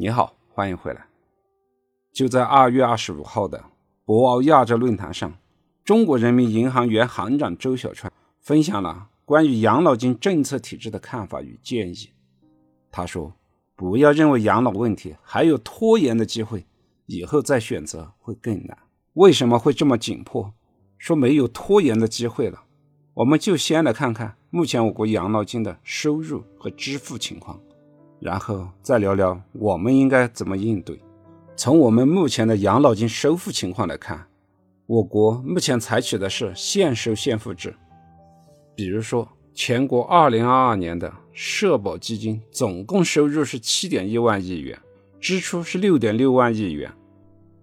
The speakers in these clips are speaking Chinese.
你好，欢迎回来。就在二月二十五号的博鳌亚洲论坛上，中国人民银行原行长周小川分享了关于养老金政策体制的看法与建议。他说：“不要认为养老问题还有拖延的机会，以后再选择会更难。为什么会这么紧迫？说没有拖延的机会了？我们就先来看看目前我国养老金的收入和支付情况。”然后再聊聊我们应该怎么应对。从我们目前的养老金收付情况来看，我国目前采取的是现收现付制。比如说，全国2022年的社保基金总共收入是7.1万亿元，支出是6.6万亿元，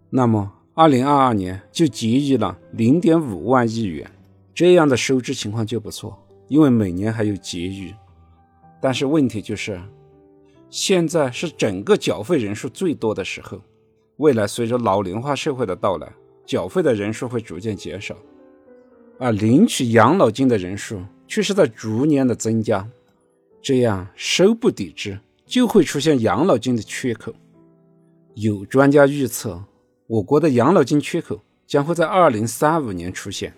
那么2022年就结余了0.5万亿元，这样的收支情况就不错，因为每年还有结余。但是问题就是。现在是整个缴费人数最多的时候，未来随着老龄化社会的到来，缴费的人数会逐渐减少，而领取养老金的人数却是在逐年的增加，这样收不抵支，就会出现养老金的缺口。有专家预测，我国的养老金缺口将会在二零三五年出现。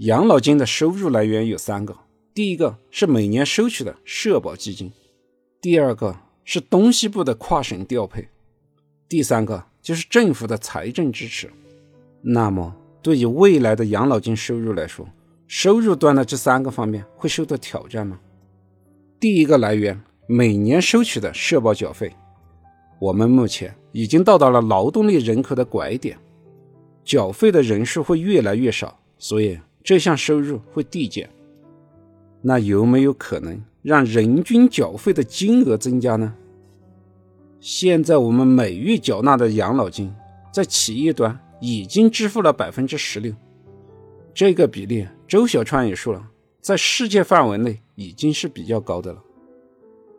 养老金的收入来源有三个，第一个是每年收取的社保基金。第二个是东西部的跨省调配，第三个就是政府的财政支持。那么，对于未来的养老金收入来说，收入端的这三个方面会受到挑战吗？第一个来源，每年收取的社保缴费，我们目前已经到达了劳动力人口的拐点，缴费的人数会越来越少，所以这项收入会递减。那有没有可能？让人均缴费的金额增加呢？现在我们每月缴纳的养老金，在企业端已经支付了百分之十六，这个比例，周小川也说了，在世界范围内已经是比较高的了。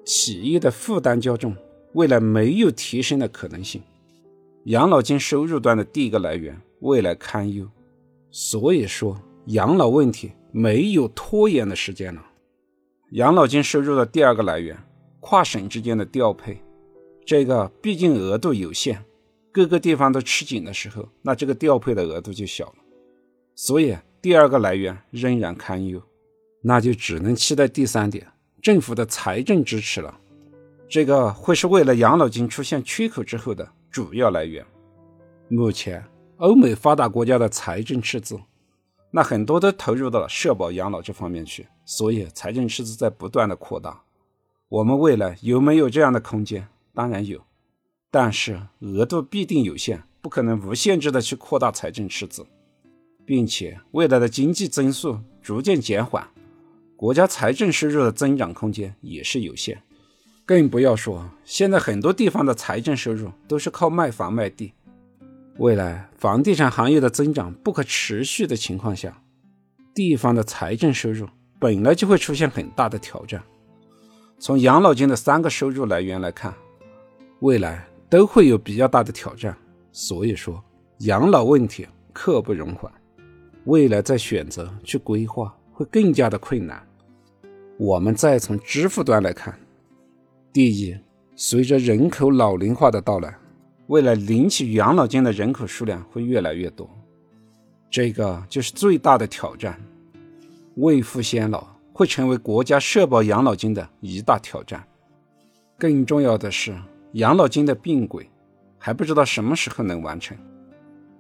企业的负担较重，未来没有提升的可能性。养老金收入端的第一个来源，未来堪忧。所以说，养老问题没有拖延的时间了。养老金收入的第二个来源，跨省之间的调配，这个毕竟额度有限，各个地方都吃紧的时候，那这个调配的额度就小了，所以第二个来源仍然堪忧，那就只能期待第三点，政府的财政支持了，这个会是未来养老金出现缺口之后的主要来源。目前欧美发达国家的财政赤字。那很多都投入到了社保养老这方面去，所以财政赤字在不断的扩大。我们未来有没有这样的空间？当然有，但是额度必定有限，不可能无限制的去扩大财政赤字，并且未来的经济增速逐渐减缓，国家财政收入的增长空间也是有限。更不要说现在很多地方的财政收入都是靠卖房卖地。未来房地产行业的增长不可持续的情况下，地方的财政收入本来就会出现很大的挑战。从养老金的三个收入来源来看，未来都会有比较大的挑战。所以说，养老问题刻不容缓，未来再选择去规划会更加的困难。我们再从支付端来看，第一，随着人口老龄化的到来。未来领取养老金的人口数量会越来越多，这个就是最大的挑战。未富先老会成为国家社保养老金的一大挑战。更重要的是，养老金的并轨还不知道什么时候能完成。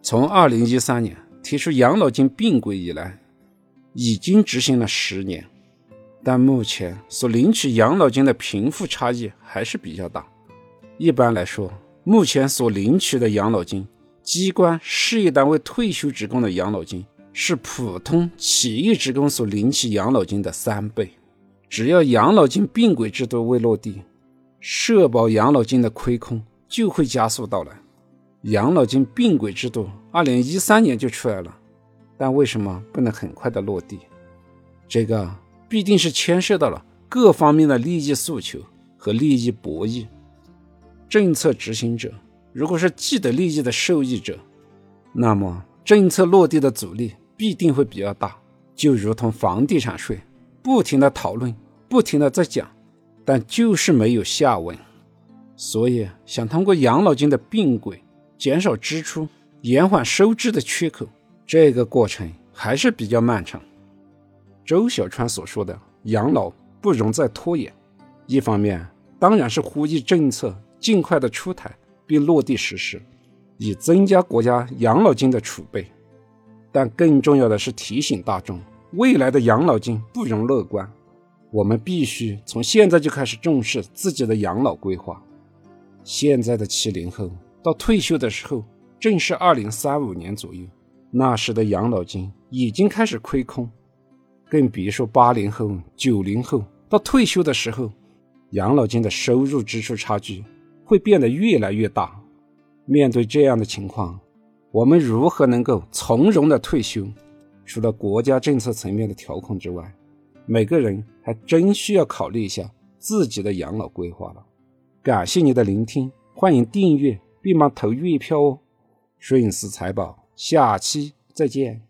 从二零一三年提出养老金并轨以来，已经执行了十年，但目前所领取养老金的贫富差异还是比较大。一般来说，目前所领取的养老金，机关、事业单位退休职工的养老金是普通企业职工所领取养老金的三倍。只要养老金并轨制度未落地，社保养老金的亏空就会加速到来。养老金并轨制度二零一三年就出来了，但为什么不能很快的落地？这个必定是牵涉到了各方面的利益诉求和利益博弈。政策执行者如果是既得利益的受益者，那么政策落地的阻力必定会比较大。就如同房地产税，不停的讨论，不停的在讲，但就是没有下文。所以想通过养老金的并轨减少支出、延缓收支的缺口，这个过程还是比较漫长。周小川所说的养老不容再拖延，一方面当然是呼吁政策尽快的出台并落地实施，以增加国家养老金的储备，但更重要的是提醒大众，未来的养老金不容乐观，我们必须从现在就开始重视自己的养老规划。现在的七零后到退休的时候，正是二零三五年左右，那时的养老金已经开始亏空。更别说八零后、九零后到退休的时候，养老金的收入支出差距会变得越来越大。面对这样的情况，我们如何能够从容的退休？除了国家政策层面的调控之外，每个人还真需要考虑一下自己的养老规划了。感谢你的聆听，欢迎订阅并帮投月票哦。顺思财宝，下期再见。